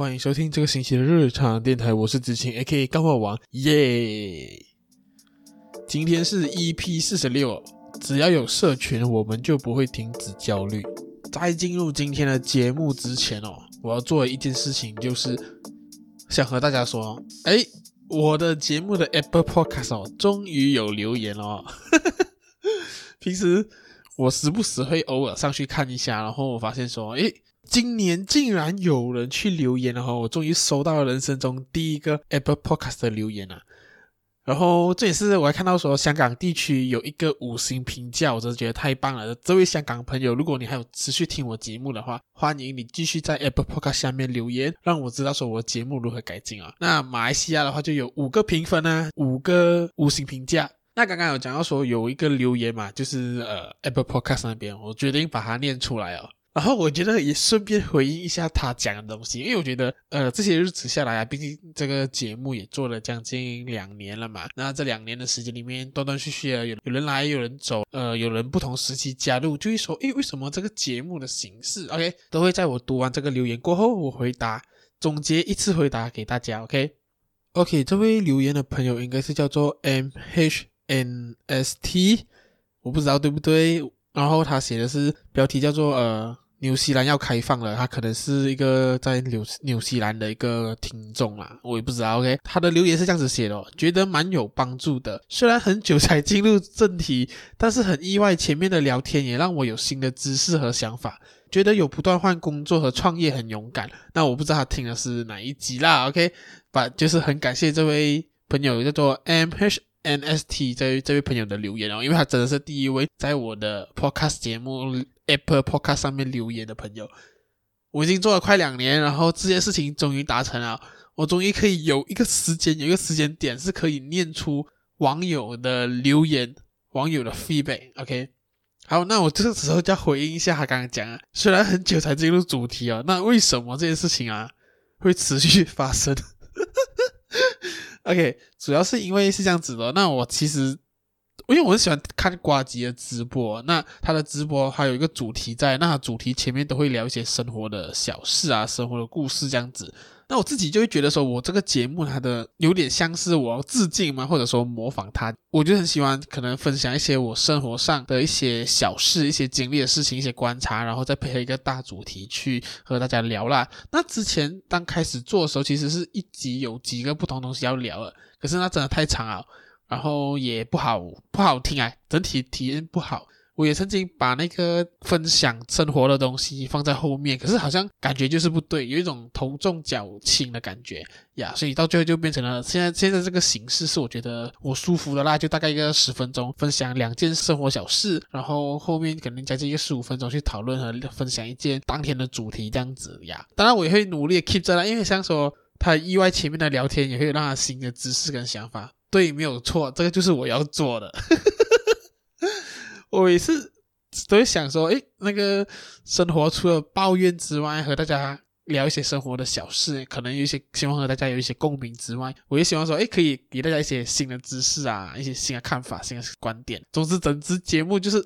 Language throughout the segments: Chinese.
欢迎收听这个星期的日常电台，我是子晴，A.K.A. 干话王，耶！今天是 EP 四十六，只要有社群，我们就不会停止焦虑。在进入今天的节目之前哦，我要做一件事情就是想和大家说，哎，我的节目的 Apple Podcast 哦，终于有留言了哦。平时我时不时会偶尔上去看一下，然后我发现说，哎。今年竟然有人去留言了哈！我终于收到了人生中第一个 Apple Podcast 的留言了。然后这也是我还看到说香港地区有一个五星评价，我真的觉得太棒了。这位香港朋友，如果你还有持续听我节目的话，欢迎你继续在 Apple Podcast 下面留言，让我知道说我的节目如何改进啊。那马来西亚的话就有五个评分啊，五个五星评价。那刚刚有讲到说有一个留言嘛，就是呃 Apple Podcast 那边，我决定把它念出来哦。然后我觉得也顺便回应一下他讲的东西，因为我觉得，呃，这些日子下来啊，毕竟这个节目也做了将近两年了嘛。那这两年的时间里面，断断续续的有有人来，有人走，呃，有人不同时期加入，就会说，诶，为什么这个节目的形式，OK，都会在我读完这个留言过后，我回答，总结一次回答给大家、OK? OK, 这位留言的朋友应该是叫做 MHNST，我不知道对不对。然后他写的是标题叫做呃，纽西兰要开放了，他可能是一个在纽纽西兰的一个听众啦，我也不知道。OK，他的留言是这样子写的，觉得蛮有帮助的。虽然很久才进入正题，但是很意外，前面的聊天也让我有新的知识和想法，觉得有不断换工作和创业很勇敢。那我不知道他听的是哪一集啦。OK，把就是很感谢这位朋友叫做 MH。NST 这位这位朋友的留言哦，因为他真的是第一位在我的 Podcast 节目 Apple Podcast 上面留言的朋友。我已经做了快两年，然后这件事情终于达成了，我终于可以有一个时间，有一个时间点是可以念出网友的留言，网友的 feedback。OK，好，那我这个时候就要回应一下他刚刚讲啊，虽然很久才进入主题哦，那为什么这件事情啊会持续发生？OK，主要是因为是这样子的。那我其实，因为我很喜欢看瓜吉的直播，那他的直播还有一个主题在，那主题前面都会聊一些生活的小事啊，生活的故事这样子。那我自己就会觉得说，我这个节目它的有点像是我要致敬嘛，或者说模仿他，我就很喜欢可能分享一些我生活上的一些小事、一些经历的事情、一些观察，然后再配合一个大主题去和大家聊啦。那之前刚开始做的时候，其实是一集有几个不同东西要聊的，可是那真的太长了，然后也不好不好听啊，整体体验不好。我也曾经把那个分享生活的东西放在后面，可是好像感觉就是不对，有一种头重脚轻的感觉呀，所以到最后就变成了现在现在这个形式是我觉得我舒服的啦，就大概一个十分钟分享两件生活小事，然后后面可能加这一个十五分钟去讨论和分享一件当天的主题这样子呀。当然我也会努力 keep 着啦，因为像说他意外前面的聊天也会让他新的知识跟想法，对，没有错，这个就是我要做的。我也是都会想说，诶，那个生活除了抱怨之外，和大家聊一些生活的小事，可能有一些希望和大家有一些共鸣之外，我也希望说，诶，可以给大家一些新的知识啊，一些新的看法、新的观点。总之，整支节目就是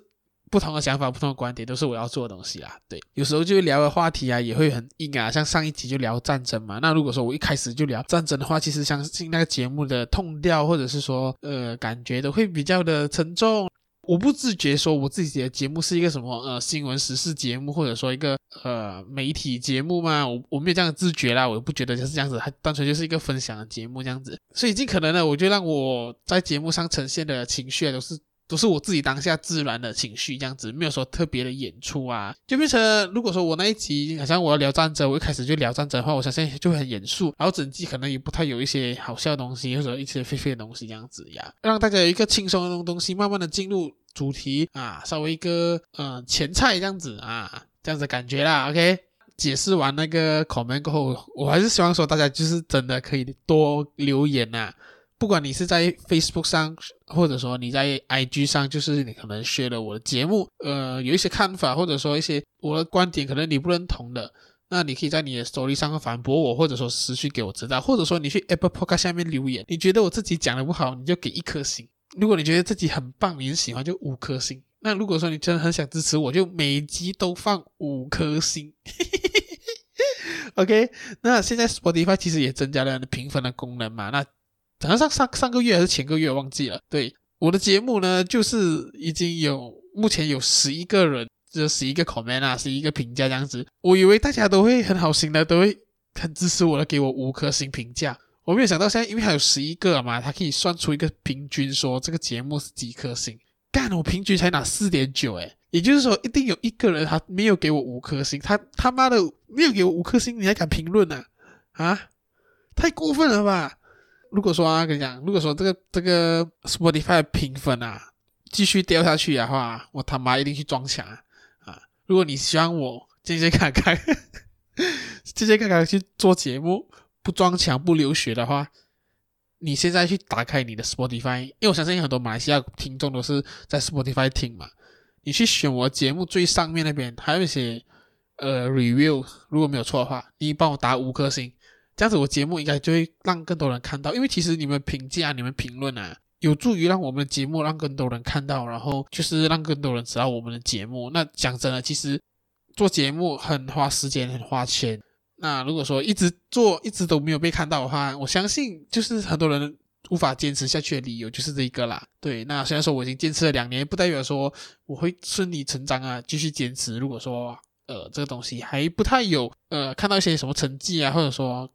不同的想法、不同的观点，都是我要做的东西啦。对，有时候就聊的话题啊，也会很硬啊，像上一集就聊战争嘛。那如果说我一开始就聊战争的话，其实相信那个节目的 tone 调，或者是说，呃，感觉都会比较的沉重。我不自觉说我自己的节目是一个什么呃新闻时事节目，或者说一个呃媒体节目嘛？我我没有这样的自觉啦，我不觉得就是这样子，还单纯就是一个分享的节目这样子。所以尽可能的，我就让我在节目上呈现的情绪都是都是我自己当下自然的情绪这样子，没有说特别的演出啊，就变成如果说我那一集好像我要聊战争，我一开始就聊战争的话，我相信就会很严肃，然后整集可能也不太有一些好笑的东西或者一些废废的东西这样子呀，让大家有一个轻松的东西，慢慢的进入。主题啊，稍微一个呃前菜这样子啊，这样子感觉啦。OK，解释完那个 comment 过后，我还是希望说大家就是真的可以多留言呐、啊。不管你是在 Facebook 上，或者说你在 IG 上，就是你可能学了我的节目，呃，有一些看法，或者说一些我的观点，可能你不认同的，那你可以在你的 story 上反驳我，或者说私信给我知道，或者说你去 Apple Podcast 下面留言，你觉得我自己讲的不好，你就给一颗星。如果你觉得自己很棒，你很喜欢，就五颗星。那如果说你真的很想支持我，就每集都放五颗星。OK，那现在 Spotify 其实也增加了评分的功能嘛？那好像上上上个月还是前个月忘记了。对，我的节目呢，就是已经有目前有十一个人，这十一个 comment 啊，十一个评价这样子。我以为大家都会很好心的，都会很支持我的，给我五颗星评价。我没有想到现在，因为还有十一个嘛，它可以算出一个平均，说这个节目是几颗星。干，我平均才拿四点九，诶，也就是说，一定有一个人他没有给我五颗星，他他妈的没有给我五颗星，你还敢评论呢？啊，太过分了吧！如果说啊，跟你讲，如果说这个这个 Spotify 的评分啊继续掉下去的话，我他妈一定去撞墙啊！啊，如果你希望我健健康康、健健康康去做节目，不撞墙不流血的话。你现在去打开你的 Spotify，因为我相信很多马来西亚听众都是在 Spotify 听嘛。你去选我节目最上面那边，还有一些呃 review，如果没有错的话，你帮我打五颗星，这样子我节目应该就会让更多人看到。因为其实你们评价、你们评论啊，有助于让我们的节目让更多人看到，然后就是让更多人知道我们的节目。那讲真的，其实做节目很花时间、很花钱。那如果说一直做一直都没有被看到的话，我相信就是很多人无法坚持下去的理由就是这一个啦。对，那虽然说我已经坚持了两年，不代表说我会顺理成章啊继续坚持。如果说呃这个东西还不太有呃看到一些什么成绩啊，或者说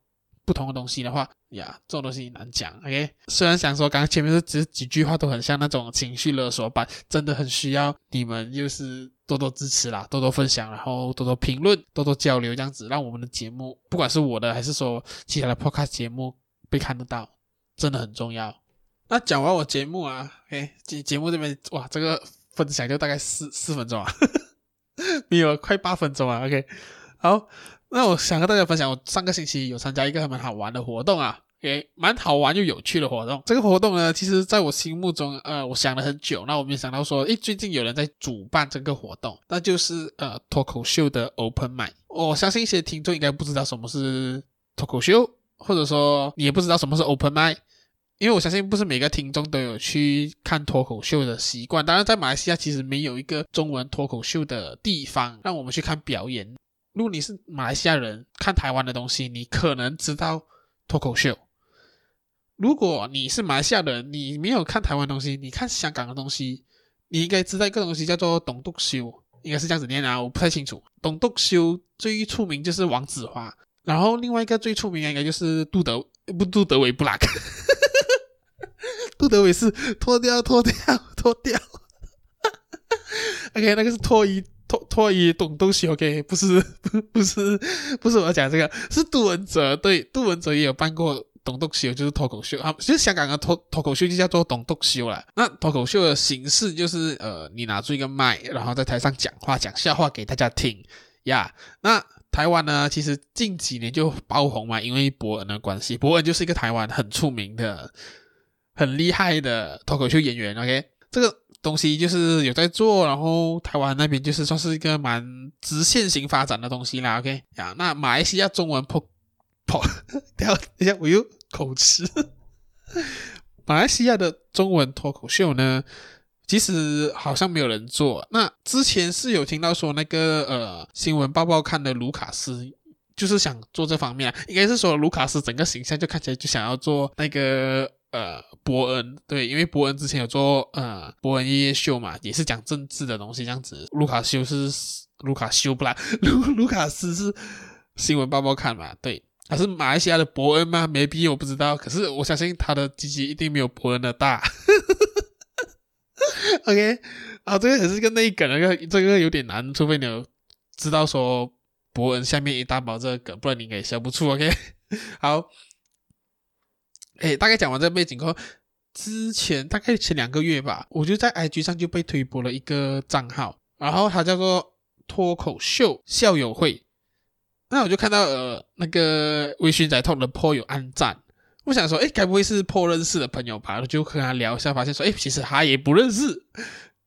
不同的东西的话呀，这种东西难讲。OK，虽然想说刚刚前面是只几句话都很像那种情绪勒索版，真的很需要你们就是。多多支持啦，多多分享，然后多多评论，多多交流，这样子让我们的节目，不管是我的还是说其他的 podcast 节目被看得到，真的很重要。那讲完我节目啊，哎，节节目这边哇，这个分享就大概四四分钟啊，没有快八分钟啊。OK，好，那我想和大家分享，我上个星期有参加一个还蛮好玩的活动啊。诶，蛮好玩又有趣的活动。这个活动呢，其实在我心目中，呃，我想了很久，那我没想到说，诶，最近有人在主办这个活动，那就是呃脱口秀的 Open m i n d。我相信一些听众应该不知道什么是脱口秀，或者说你也不知道什么是 Open m i n d 因为我相信不是每个听众都有去看脱口秀的习惯。当然，在马来西亚其实没有一个中文脱口秀的地方让我们去看表演。如果你是马来西亚人，看台湾的东西，你可能知道脱口秀。如果你是马来西亚人，你没有看台湾东西，你看香港的东西，你应该知道一个东西叫做董笃秀，应该是这样子念啊，我不太清楚。董笃秀最出名就是王子华，然后另外一个最出名应该就是杜德，不，杜德伟布拉克，杜德伟是脱掉脱掉脱掉，OK，那个是脱衣脱脱衣栋笃秀，OK，不是不 不是不是我要讲这个，是杜文泽，对，杜文泽也有办过。栋笃秀就是脱口秀啊，其实香港的脱脱口秀就叫做栋笃秀啦。那脱口秀的形式就是呃，你拿出一个麦，然后在台上讲话，讲笑话给大家听呀。那台湾呢，其实近几年就爆红嘛，因为博恩的关系。博恩就是一个台湾很出名的、很厉害的脱口秀演员。OK，这个东西就是有在做，然后台湾那边就是算是一个蛮直线型发展的东西啦。OK，呀，那马来西亚中文破破，等下等下我又。口吃，马来西亚的中文脱口秀呢，其实好像没有人做。那之前是有听到说那个呃新闻报报看的卢卡斯，就是想做这方面，应该是说卢卡斯整个形象就看起来就想要做那个呃伯恩，对，因为伯恩之前有做呃伯恩夜夜秀嘛，也是讲政治的东西这样子。卢卡修是卢卡修不啦，卢卢卡斯是新闻报报看嘛，对。他是马来西亚的伯恩吗没必我不知道，可是我相信他的鸡鸡一定没有伯恩的大。OK，啊，这个也是个内梗，那个这个有点难，除非你有知道说伯恩下面一大包这个梗，不然你应该也笑不出。OK，好，诶，大概讲完这个背景后，之前大概前两个月吧，我就在 IG 上就被推播了一个账号，然后它叫做脱口秀校友会。那我就看到呃那个微醺仔透的 po 有暗赞，我想说，诶，该不会是 po 认识的朋友吧？我就跟他聊一下，发现说，诶，其实他也不认识。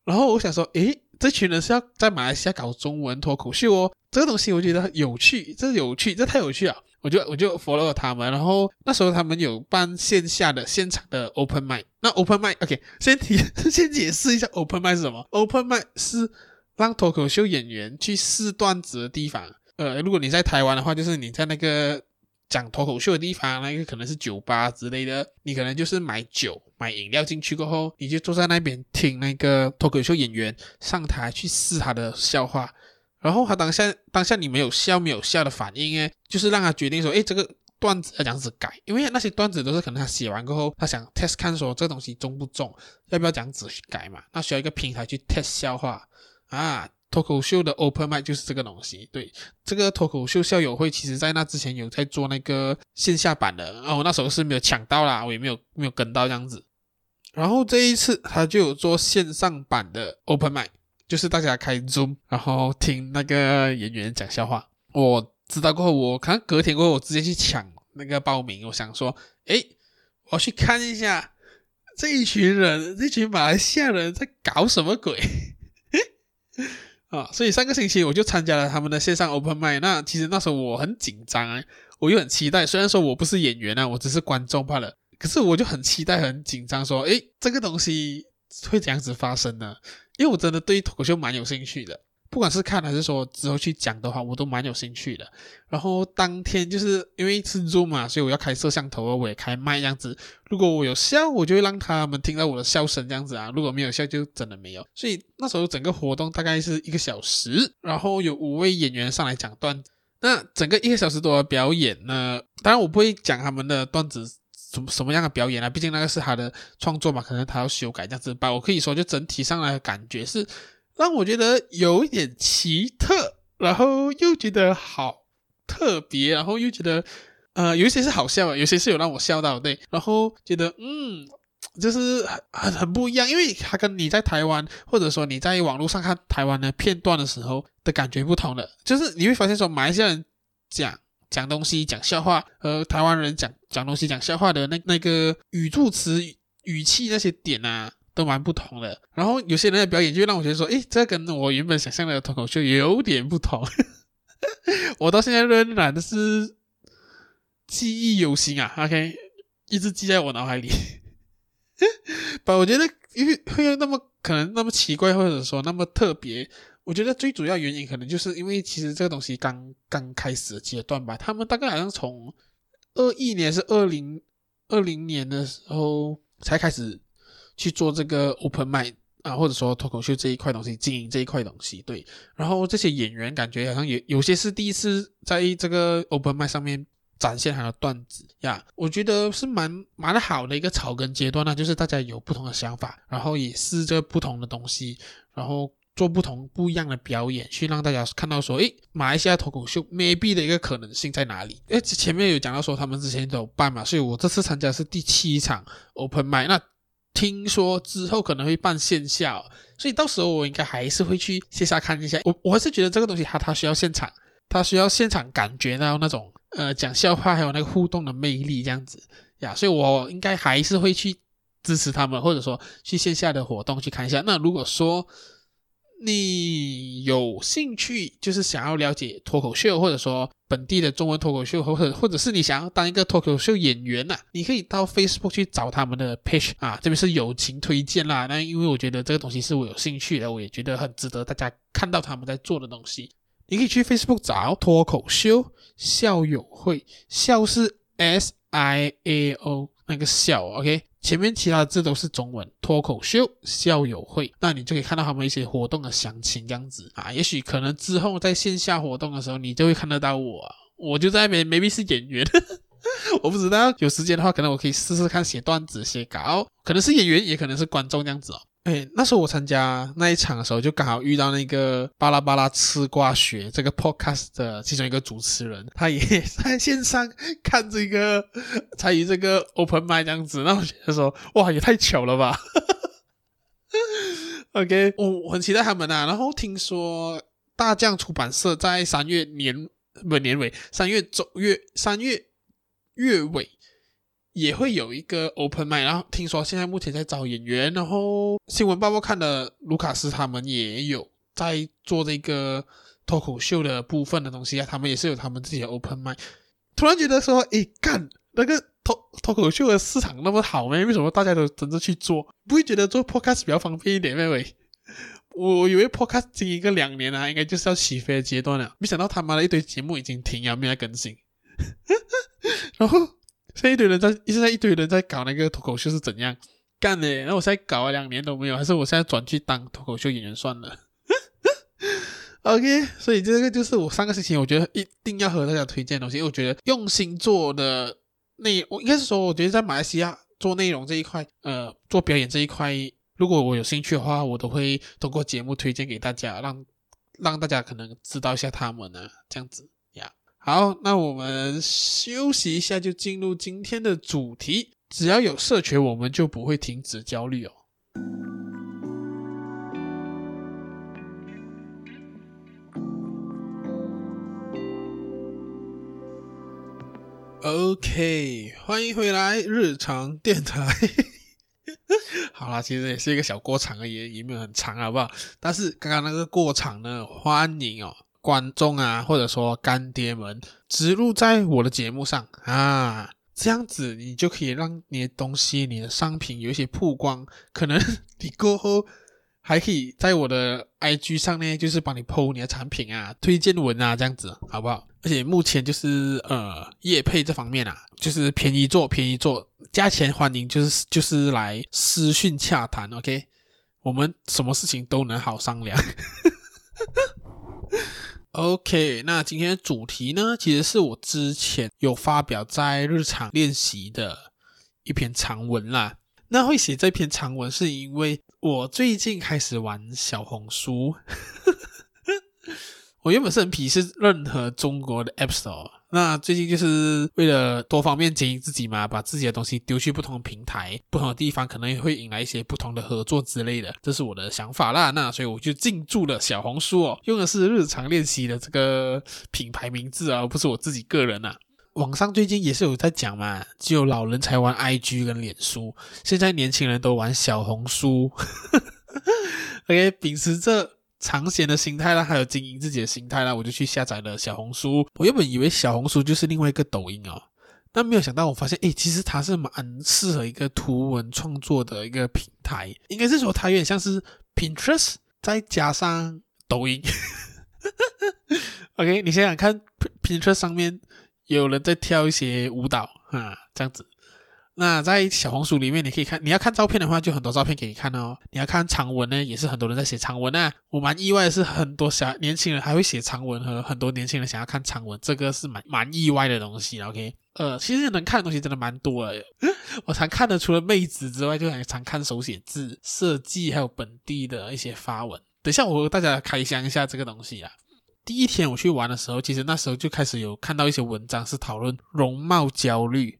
然后我想说，诶，这群人是要在马来西亚搞中文脱口秀哦，这个东西我觉得有趣，这有趣，这太有趣了。我就我就 follow 了他们，然后那时候他们有办线下的现场的 open mic。那 open mic，OK，先提 先解释一下 open mic 是什么？open mic 是让脱口秀演员去试段子的地方。呃，如果你在台湾的话，就是你在那个讲脱口秀的地方，那个可能是酒吧之类的，你可能就是买酒、买饮料进去过后，你就坐在那边听那个脱口秀演员上台去试他的笑话，然后他当下当下你没有笑没有笑的反应，诶，就是让他决定说，诶，这个。段子要这样子改，因为那些段子都是可能他写完过后，他想 test 看说这个东西中不中，要不要这样子去改嘛？那需要一个平台去 test 笑话啊。脱口秀的 open mic 就是这个东西。对，这个脱口秀校友会，其实在那之前有在做那个线下版的，哦我那时候是没有抢到啦，我也没有没有跟到这样子。然后这一次他就有做线上版的 open mic，就是大家开 Zoom，然后听那个演员讲笑话。我知道过后，我可能隔天过后，我直接去抢那个报名。我想说，诶，我去看一下这一群人，这群马来西亚人在搞什么鬼 啊！所以上个星期我就参加了他们的线上 open mic。那其实那时候我很紧张啊，我又很期待。虽然说我不是演员啊，我只是观众罢了，可是我就很期待、很紧张，说，诶，这个东西会怎样子发生呢？因为我真的对脱口秀蛮有兴趣的。不管是看还是说之后去讲的话，我都蛮有兴趣的。然后当天就是因为是做嘛，所以我要开摄像头，我也开麦这样子。如果我有笑，我就会让他们听到我的笑声这样子啊。如果没有笑，就真的没有。所以那时候整个活动大概是一个小时，然后有五位演员上来讲段。那整个一个小时多的表演呢，当然我不会讲他们的段子什么什么样的表演啊，毕竟那个是他的创作嘛，可能他要修改这样子吧。我可以说，就整体上来的感觉是。让我觉得有一点奇特，然后又觉得好特别，然后又觉得，呃，有一些是好笑的，有些是有让我笑到的，对，然后觉得，嗯，就是很很很不一样，因为他跟你在台湾，或者说你在网络上看台湾的片段的时候的感觉不同的，就是你会发现说，马来西亚人讲讲东西、讲笑话，和台湾人讲讲东西、讲笑话的那那个语助词、语气那些点啊。都蛮不同的，然后有些人的表演就让我觉得说，诶，这跟我原本想象的脱口秀有点不同。我到现在仍然是记忆犹新啊，OK，一直记在我脑海里。但我觉得，因为会有那么可能那么奇怪，或者说那么特别，我觉得最主要原因可能就是因为其实这个东西刚刚开始的阶段吧。他们大概好像从二一年是二零二零年的时候才开始。去做这个 open m i d 啊，或者说脱口秀这一块东西，经营这一块东西，对。然后这些演员感觉好像有有些是第一次在这个 open m i d 上面展现他的段子呀，我觉得是蛮蛮好的一个草根阶段呢，就是大家有不同的想法，然后也试着不同的东西，然后做不同不一样的表演，去让大家看到说，诶，马来西亚脱口秀 maybe 的一个可能性在哪里？诶，前面有讲到说他们之前都有办嘛，所以我这次参加是第七场 open mic，那。听说之后可能会办线下，所以到时候我应该还是会去线下看一下。我我还是觉得这个东西它它需要现场，它需要现场感觉到那种呃讲笑话还有那个互动的魅力这样子呀，所以我应该还是会去支持他们，或者说去线下的活动去看一下。那如果说，你有兴趣，就是想要了解脱口秀，或者说本地的中文脱口秀，或者或者是你想要当一个脱口秀演员呐、啊，你可以到 Facebook 去找他们的 page 啊，这边是友情推荐啦。那因为我觉得这个东西是我有兴趣的，我也觉得很值得大家看到他们在做的东西。你可以去 Facebook 找脱口秀校友会，校是 S I A O 那个校，OK。前面其他字都是中文，脱口秀校友会，那你就可以看到他们一些活动的详情样子啊。也许可能之后在线下活动的时候，你就会看得到我，我就在那边，maybe 是演员，我不知道。有时间的话，可能我可以试试看写段子、写稿，可能是演员，也可能是观众这样子哦。哎，那时候我参加那一场的时候，就刚好遇到那个巴拉巴拉吃瓜学这个 podcast 的其中一个主持人，他也 在线上看这个参与这个 open mic 这样子，那我觉得说，哇，也太巧了吧！OK，我我很期待他们啊。然后听说大将出版社在三月年不年尾，三月中月三月月尾。也会有一个 open mic，然后听说现在目前在找演员，然后新闻报报看的卢卡斯他们也有在做这个脱口秀的部分的东西啊，他们也是有他们自己的 open mic。突然觉得说，诶，干那个脱脱口秀的市场那么好咩？为什么大家都争着去做？不会觉得做 podcast 比较方便一点咩？喂，我以为 Podcast 经营个两年啊，应该就是要起飞的阶段了。没想到他妈的一堆节目已经停了，没有更新。然后现在一堆人在，现在一堆人在搞那个脱口秀是怎样干的？然后我现在搞了两年都没有，还是我现在转去当脱口秀演员算了。OK，所以这个就是我上个星期我觉得一定要和大家推荐的东西，因为我觉得用心做的内，我应该是说，我觉得在马来西亚做内容这一块，呃，做表演这一块。如果我有兴趣的话，我都会通过节目推荐给大家，让让大家可能知道一下他们呢，这样子。好，那我们休息一下，就进入今天的主题。只要有社群，我们就不会停止焦虑哦。OK，欢迎回来，日常电台。好啦，其实也是一个小过场而已，也没有很长，好不好？但是刚刚那个过场呢，欢迎哦，观众啊，或者说干爹们植入在我的节目上啊，这样子你就可以让你的东西、你的商品有一些曝光，可能你过后还可以在我的 IG 上呢，就是帮你 po 你的产品啊、推荐文啊，这样子好不好？而且目前就是呃，业配这方面啊，就是便宜做便宜做，价钱欢迎，就是就是来私讯洽谈，OK，我们什么事情都能好商量。OK，那今天的主题呢，其实是我之前有发表在日常练习的一篇长文啦。那会写这篇长文，是因为我最近开始玩小红书。我原本是很鄙视任何中国的 App Store，那最近就是为了多方面经营自己嘛，把自己的东西丢去不同的平台、不同的地方，可能也会引来一些不同的合作之类的，这是我的想法啦。那所以我就进驻了小红书哦，用的是日常练习的这个品牌名字啊，而不是我自己个人呐、啊。网上最近也是有在讲嘛，只有老人才玩 IG 跟脸书，现在年轻人都玩小红书。OK，秉持着。尝鲜的心态啦，还有经营自己的心态啦，我就去下载了小红书。我原本以为小红书就是另外一个抖音哦，但没有想到，我发现，诶，其实它是蛮适合一个图文创作的一个平台。应该是说，它有点像是 Pinterest 再加上抖音。OK，你想想看，Pinterest 上面有人在跳一些舞蹈啊，这样子。那在小红书里面，你可以看，你要看照片的话，就很多照片给你看哦。你要看长文呢，也是很多人在写长文啊。我蛮意外的是，很多小年轻人还会写长文，和很多年轻人想要看长文，这个是蛮蛮意外的东西。OK，呃，其实能看的东西真的蛮多的。我常看的除了妹子之外，就很常看手写字、设计，还有本地的一些发文。等一下我和大家开箱一下这个东西啊。第一天我去玩的时候，其实那时候就开始有看到一些文章是讨论容貌焦虑。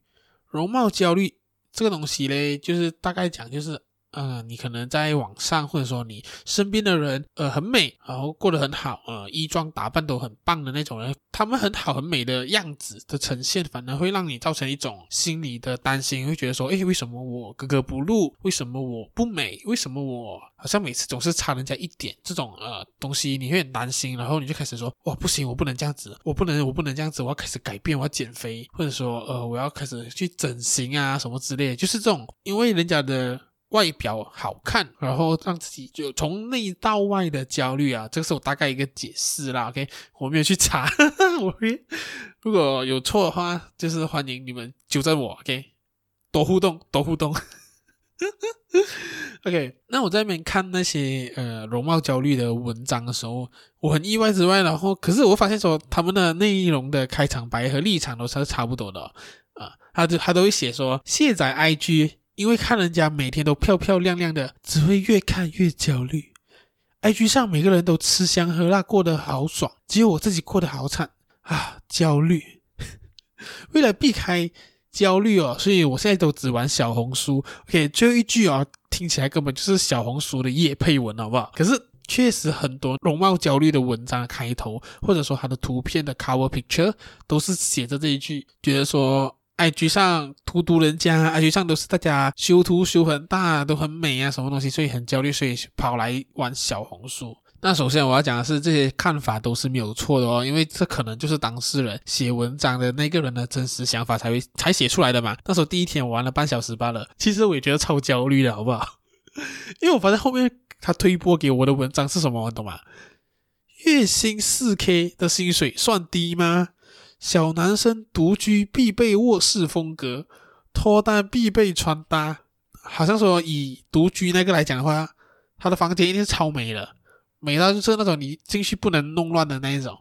容貌焦虑这个东西嘞，就是大概讲就是。呃，你可能在网上，或者说你身边的人，呃，很美，然后过得很好，呃，衣装打扮都很棒的那种人，他们很好很美的样子的呈现，反而会让你造成一种心理的担心，会觉得说，诶，为什么我格格不入？为什么我不美？为什么我好像每次总是差人家一点？这种呃东西你会很担心，然后你就开始说，哇，不行，我不能这样子，我不能，我不能这样子，我要开始改变，我要减肥，或者说，呃，我要开始去整形啊，什么之类，就是这种，因为人家的。外表好看，然后让自己就从内到外的焦虑啊，这个是我大概一个解释啦。OK，我没有去查，我如果有错的话，就是欢迎你们纠正我。OK，多互动，多互动。OK，那我在那边看那些呃容貌焦虑的文章的时候，我很意外之外，然后可是我发现说他们的内容的开场白和立场都是差不多的啊、他就他都会写说卸载 IG。因为看人家每天都漂漂亮亮的，只会越看越焦虑。IG 上每个人都吃香喝辣，过得好爽，只有我自己过得好惨啊！焦虑。为了避开焦虑哦，所以我现在都只玩小红书。OK，最后一句哦，听起来根本就是小红书的业配文，好不好？可是确实很多容貌焦虑的文章的开头，或者说它的图片的 cover picture 都是写着这一句，觉得说。IG 上荼毒人家，IG 上都是大家修图修很大，都很美啊，什么东西，所以很焦虑，所以跑来玩小红书。那首先我要讲的是，这些看法都是没有错的哦，因为这可能就是当事人写文章的那个人的真实想法才会才写出来的嘛。那时候第一天我玩了半小时罢了，其实我也觉得超焦虑的，好不好？因为我发现后面他推播给我的文章是什么，你懂吗？月薪四 K 的薪水算低吗？小男生独居必备卧室风格，脱单必备穿搭。好像说以独居那个来讲的话，他的房间一定是超美的，美到就是那种你进去不能弄乱的那一种。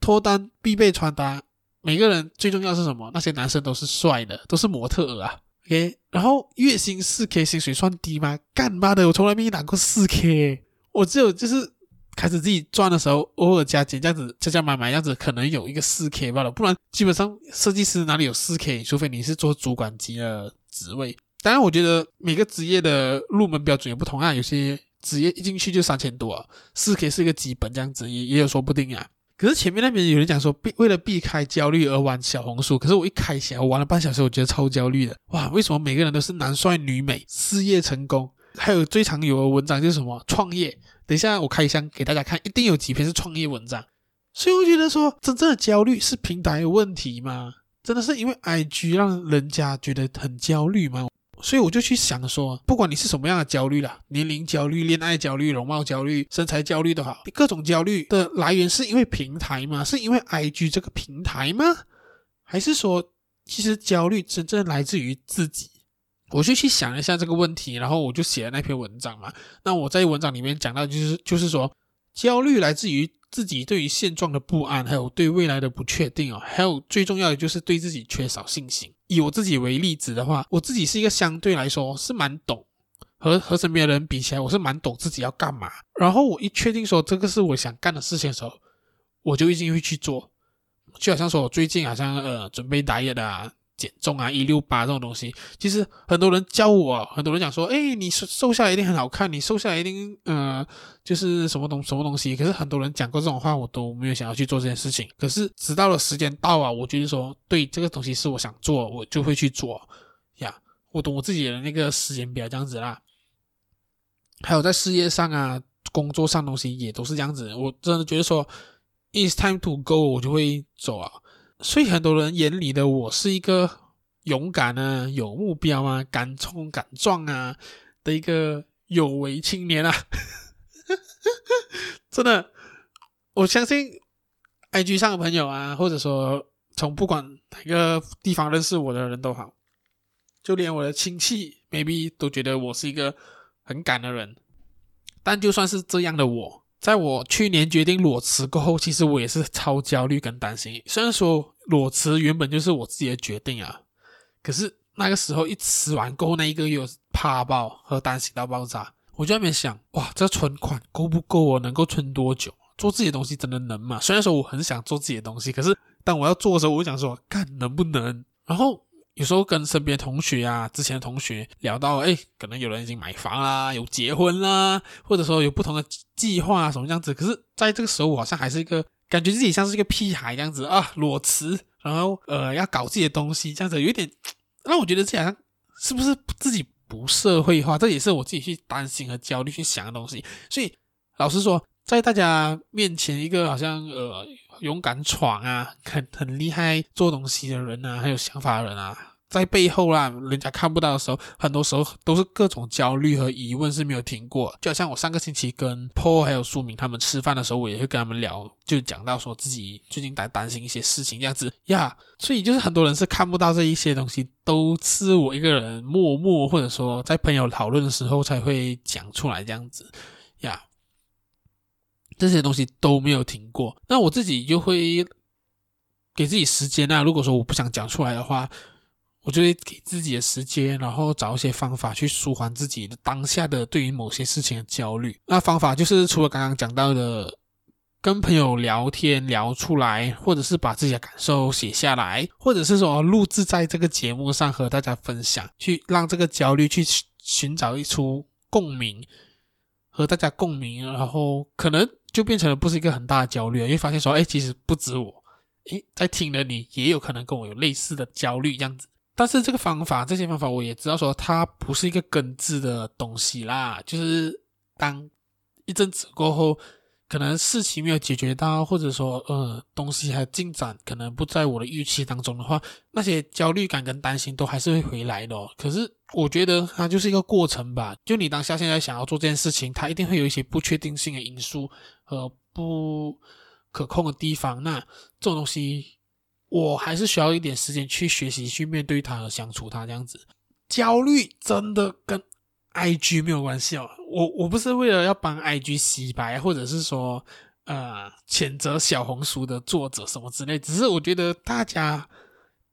脱单必备穿搭，每个人最重要是什么？那些男生都是帅的，都是模特啊。OK，然后月薪四 K 薪水算低吗？干妈的，我从来没拿过四 K，我只有就是。开始自己赚的时候，偶尔加减这样子，加加买买这样子，可能有一个四 K 罢了。不然基本上设计师哪里有四 K？除非你是做主管级的职位。当然，我觉得每个职业的入门标准也不同啊。有些职业一进去就三千多啊，四 K 是一个基本这样子，也也有说不定啊。可是前面那边有人讲说，避为了避开焦虑而玩小红书。可是我一开起来，我玩了半小时，我觉得超焦虑的。哇，为什么每个人都是男帅女美，事业成功？还有最常有的文章就是什么创业。等一下，我开箱给大家看，一定有几篇是创业文章。所以我觉得说，真正的焦虑是平台有问题吗？真的是因为 IG 让人家觉得很焦虑吗？所以我就去想说，不管你是什么样的焦虑啦，年龄焦虑、恋爱焦虑、容貌焦虑、身材焦虑都好，各种焦虑的来源是因为平台吗？是因为 IG 这个平台吗？还是说，其实焦虑真正来自于自己？我就去想一下这个问题，然后我就写了那篇文章嘛。那我在文章里面讲到，就是就是说，焦虑来自于自己对于现状的不安，还有对未来的不确定哦，还有最重要的就是对自己缺少信心。以我自己为例子的话，我自己是一个相对来说是蛮懂，和和身边的人比起来，我是蛮懂自己要干嘛。然后我一确定说这个是我想干的事情的时候，我就一定会去做。就好像说我最近好像呃准备打野的啊。减重啊，一六八这种东西，其实很多人教我，很多人讲说，哎，你瘦瘦下来一定很好看，你瘦下来一定，呃，就是什么东什么东西。可是很多人讲过这种话，我都没有想要去做这件事情。可是直到了时间到啊，我觉得说，对这个东西是我想做，我就会去做呀。我懂我自己的那个时间表这样子啦。还有在事业上啊，工作上东西也都是这样子。我真的觉得说，it's time to go，我就会走啊。所以很多人眼里的我是一个勇敢啊、有目标啊、敢冲敢撞啊的一个有为青年啊，真的，我相信 IG 上的朋友啊，或者说从不管哪个地方认识我的人都好，就连我的亲戚 maybe 都觉得我是一个很敢的人。但就算是这样的我。在我去年决定裸辞过后，其实我也是超焦虑跟担心。虽然说裸辞原本就是我自己的决定啊，可是那个时候一辞完过后那一个月，怕爆和担心到爆炸。我就在那边想，哇，这存款够不够？我能够存多久？做自己的东西真的能吗？虽然说我很想做自己的东西，可是当我要做的时候，我就想说，看能不能？然后。有时候跟身边同学啊，之前的同学聊到，哎，可能有人已经买房啦，有结婚啦，或者说有不同的计划啊，什么样子。可是在这个时候，我好像还是一个感觉自己像是一个屁孩这样子啊，裸辞，然后呃要搞自己的东西，这样子有一点让我觉得这样是不是自己不社会化，这也是我自己去担心和焦虑去想的东西。所以老实说，在大家面前，一个好像呃。勇敢闯啊，很很厉害做东西的人啊，很有想法的人啊，在背后啦，人家看不到的时候，很多时候都是各种焦虑和疑问是没有停过。就好像我上个星期跟 Paul 还有书明他们吃饭的时候，我也会跟他们聊，就讲到说自己最近在担心一些事情这样子呀。所以就是很多人是看不到这一些东西，都是我一个人默默或者说在朋友讨论的时候才会讲出来这样子呀。这些东西都没有停过，那我自己就会给自己时间啊。如果说我不想讲出来的话，我就会给自己的时间，然后找一些方法去舒缓自己的当下的对于某些事情的焦虑。那方法就是除了刚刚讲到的，跟朋友聊天聊出来，或者是把自己的感受写下来，或者是说录制在这个节目上和大家分享，去让这个焦虑去寻找一出共鸣，和大家共鸣，然后可能。就变成了不是一个很大的焦虑，因为发现说，哎，其实不止我，诶，在听的你也有可能跟我有类似的焦虑这样子。但是这个方法，这些方法我也知道说，它不是一个根治的东西啦。就是当一阵子过后，可能事情没有解决到，或者说呃东西还进展可能不在我的预期当中的话，那些焦虑感跟担心都还是会回来的。可是我觉得它就是一个过程吧，就你当下现在想要做这件事情，它一定会有一些不确定性的因素和不可控的地方。那这种东西，我还是需要一点时间去学习、去面对它和相处它这样子。焦虑真的跟 IG 没有关系哦，我我不是为了要帮 IG 洗白，或者是说呃谴责小红书的作者什么之类，只是我觉得大家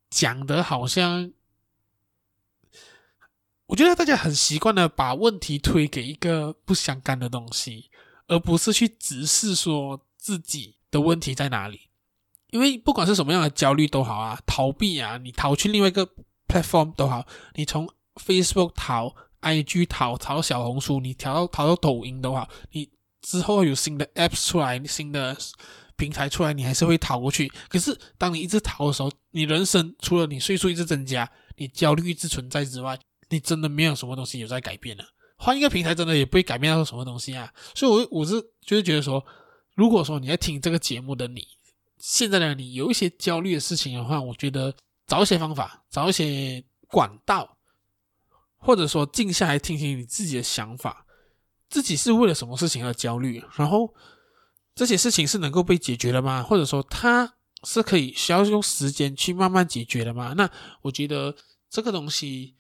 讲的好像，我觉得大家很习惯的把问题推给一个不相干的东西，而不是去直视说自己的问题在哪里。因为不管是什么样的焦虑都好啊，逃避啊，你逃去另外一个 platform 都好，你从 Facebook 逃。IG 逃逃小红书，你逃到逃到抖音的话，你之后有新的 apps 出来，新的平台出来，你还是会逃过去。可是当你一直逃的时候，你人生除了你岁数一直增加，你焦虑一直存在之外，你真的没有什么东西有在改变了。换一个平台，真的也不会改变到什么东西啊。所以，我我是就是觉得说，如果说你在听这个节目的你，现在的你有一些焦虑的事情的话，我觉得找一些方法，找一些管道。或者说静下来听听你自己的想法，自己是为了什么事情而焦虑？然后这些事情是能够被解决的吗？或者说它是可以需要用时间去慢慢解决的吗？那我觉得这个东西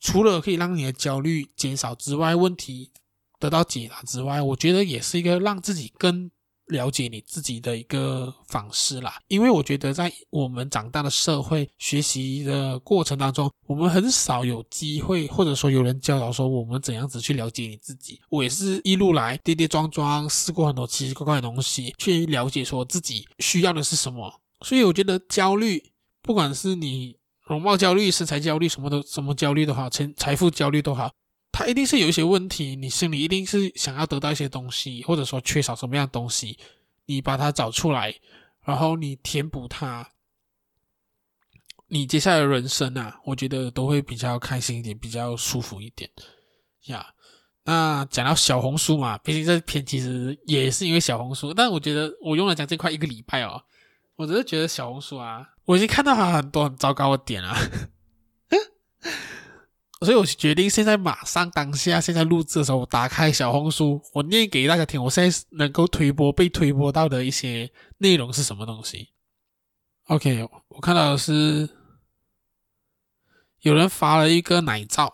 除了可以让你的焦虑减少之外，问题得到解答之外，我觉得也是一个让自己更。了解你自己的一个方式啦，因为我觉得在我们长大的社会学习的过程当中，我们很少有机会，或者说有人教导说我们怎样子去了解你自己。我也是一路来跌跌撞撞，试过很多奇奇怪怪的东西，去了解说自己需要的是什么。所以我觉得焦虑，不管是你容貌焦虑、身材焦虑，什么都什么焦虑都好，钱财富焦虑都好。他一定是有一些问题，你心里一定是想要得到一些东西，或者说缺少什么样的东西，你把它找出来，然后你填补它，你接下来的人生啊，我觉得都会比较开心一点，比较舒服一点呀。那讲到小红书嘛，毕竟这篇其实也是因为小红书，但我觉得我用了讲这块一个礼拜哦，我只是觉得小红书啊，我已经看到它很多很糟糕的点了。所以我决定现在马上当下，现在录制的时候，我打开小红书，我念给大家听。我现在能够推播、被推播到的一些内容是什么东西？OK，我看到的是有人发了一个奶照。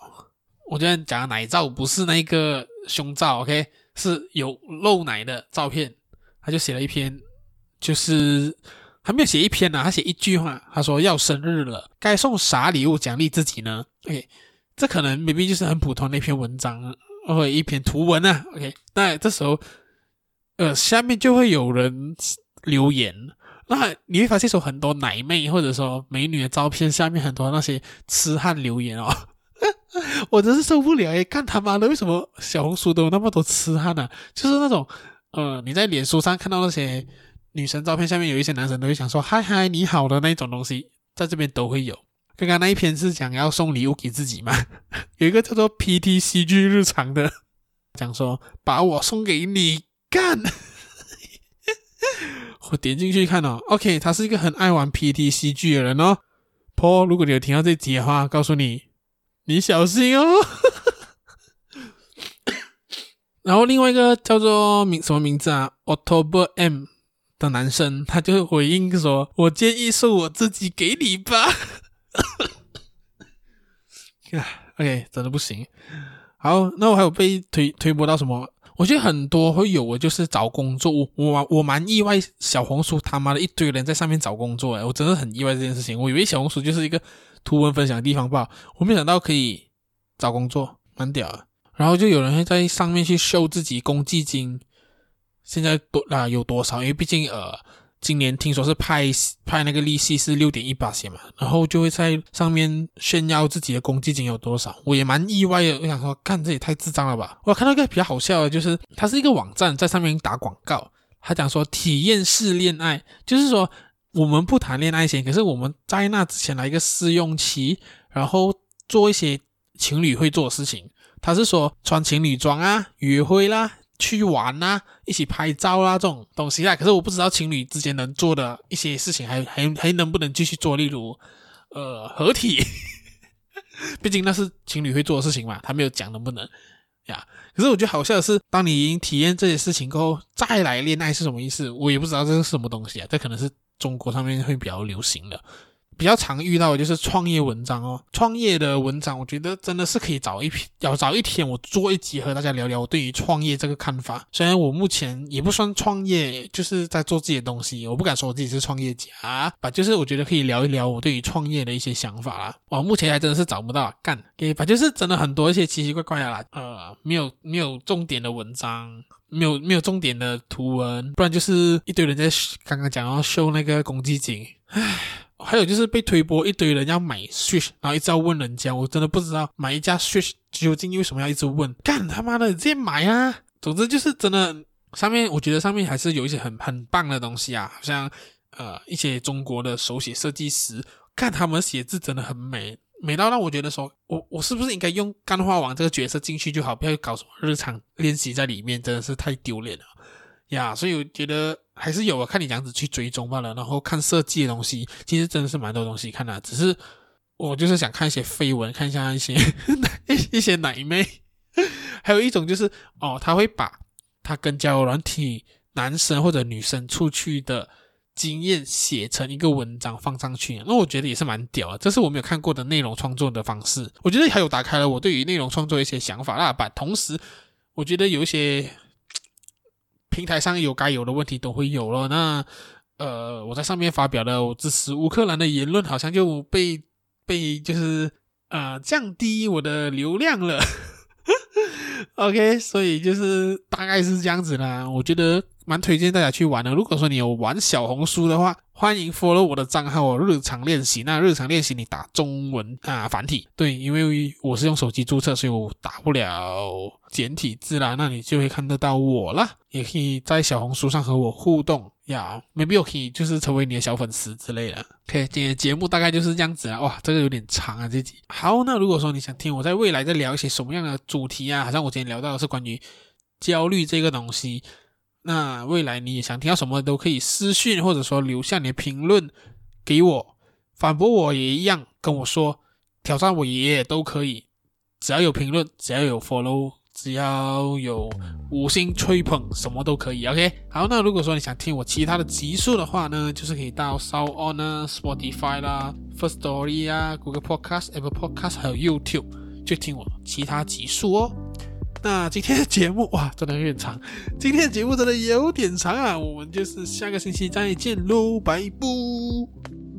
我今天讲的奶照不是那个胸罩，OK，是有露奶的照片。他就写了一篇，就是还没有写一篇呢、他写一句话，他说要生日了，该送啥礼物奖励自己呢？OK。这可能未必就是很普通的一篇文章或者一篇图文啊，OK，那这时候，呃，下面就会有人留言，那你会发现说很多奶妹或者说美女的照片下面很多那些痴汉留言哦，我真是受不了诶，看他妈的为什么小红书都有那么多痴汉呢？就是那种，呃，你在脸书上看到那些女生照片下面有一些男生都会想说嗨嗨你好的那种东西，在这边都会有。刚刚那一篇是讲要送礼物给自己吗？有一个叫做 PTCG 日常的，讲说把我送给你干。我点进去看哦，OK，他是一个很爱玩 PTCG 的人哦。Paul，如果你有听到这集的话，告诉你，你小心哦。然后另外一个叫做名什么名字啊？October M 的男生，他就回应说：“我建议送我自己给你吧。”啊，OK，真的不行。好，那我还有被推推播到什么？我觉得很多会有，我就是找工作。我我蛮意外，小红书他妈的一堆人在上面找工作，诶，我真的很意外这件事情。我以为小红书就是一个图文分享的地方吧，我没想到可以找工作，蛮屌。然后就有人会在上面去秀自己公积金，现在多啊有多少？因为毕竟呃。今年听说是派派那个利息是六点一八千嘛，然后就会在上面炫耀自己的公积金有多少，我也蛮意外的。我想说，看这也太智障了吧！我看到一个比较好笑的，就是它是一个网站，在上面打广告，他讲说体验式恋爱，就是说我们不谈恋爱先，可是我们在那之前来一个试用期，然后做一些情侣会做的事情。他是说穿情侣装啊，约会啦。去玩啊，一起拍照、啊、这种东西啦。可是我不知道情侣之间能做的一些事情还还还能不能继续做，例如呃合体，毕竟那是情侣会做的事情嘛，他没有讲能不能呀。可是我觉得好笑的是，当你已经体验这些事情过后，再来恋爱是什么意思？我也不知道这是什么东西啊，这可能是中国上面会比较流行的。比较常遇到的就是创业文章哦，创业的文章，我觉得真的是可以找一篇，要找一天我做一集和大家聊聊我对于创业这个看法。虽然我目前也不算创业，就是在做自己的东西，我不敢说我自己是创业家吧，就是我觉得可以聊一聊我对于创业的一些想法啦。我目前还真的是找不到干，给吧，就是真的很多一些奇奇怪怪的，呃，没有没有重点的文章，没有没有重点的图文，不然就是一堆人在刚刚讲要秀那个公积金，唉。还有就是被推播一堆人要买 Switch，然后一直要问人家，我真的不知道买一架 Switch 究竟为什么要一直问？干他妈的，直接买啊！总之就是真的，上面我觉得上面还是有一些很很棒的东西啊，好像呃一些中国的手写设计师，看他们写字真的很美，美到让我觉得说，我我是不是应该用干话王这个角色进去就好，不要搞什么日常练习在里面，真的是太丢脸了呀！所以我觉得。还是有啊，看你这样子去追踪罢了。然后看设计的东西，其实真的是蛮多东西看的。只是我就是想看一些绯闻，看一下一些一 一些奶妹。还有一种就是哦，他会把他跟交友软体男生或者女生出去的经验写成一个文章放上去。那我觉得也是蛮屌的，这是我没有看过的内容创作的方式。我觉得还有打开了我对于内容创作一些想法。那把同时，我觉得有一些。平台上有该有的问题都会有了，那呃，我在上面发表的我支持乌克兰的言论，好像就被被就是呃降低我的流量了。OK，所以就是大概是这样子啦。我觉得蛮推荐大家去玩的。如果说你有玩小红书的话，欢迎 follow 我的账号日常练习。那日常练习你打中文啊繁体，对，因为我是用手机注册，所以我打不了简体字啦。那你就会看得到我啦，也可以在小红书上和我互动呀。maybe 我可以就是成为你的小粉丝之类的。OK，今天的节目大概就是这样子啊。哇，这个有点长啊，这集。好，那如果说你想听我在未来再聊一些什么样的主题啊，好像我今天聊到的是关于焦虑这个东西。那未来你也想听到什么都可以私信，或者说留下你的评论给我，反驳我也一样跟我说，挑战我也都可以，只要有评论，只要有 follow，只要有五星吹捧，什么都可以。OK，好，那如果说你想听我其他的集数的话呢，就是可以到 SoundOn 啊、Spotify 啦、First Story 啊、Google Podcast、Apple Podcast 还有 YouTube，就听我其他集数哦。那今天的节目 哇，真的有点长。今天的节目真的有点长啊，我们就是下个星期再见喽，拜拜。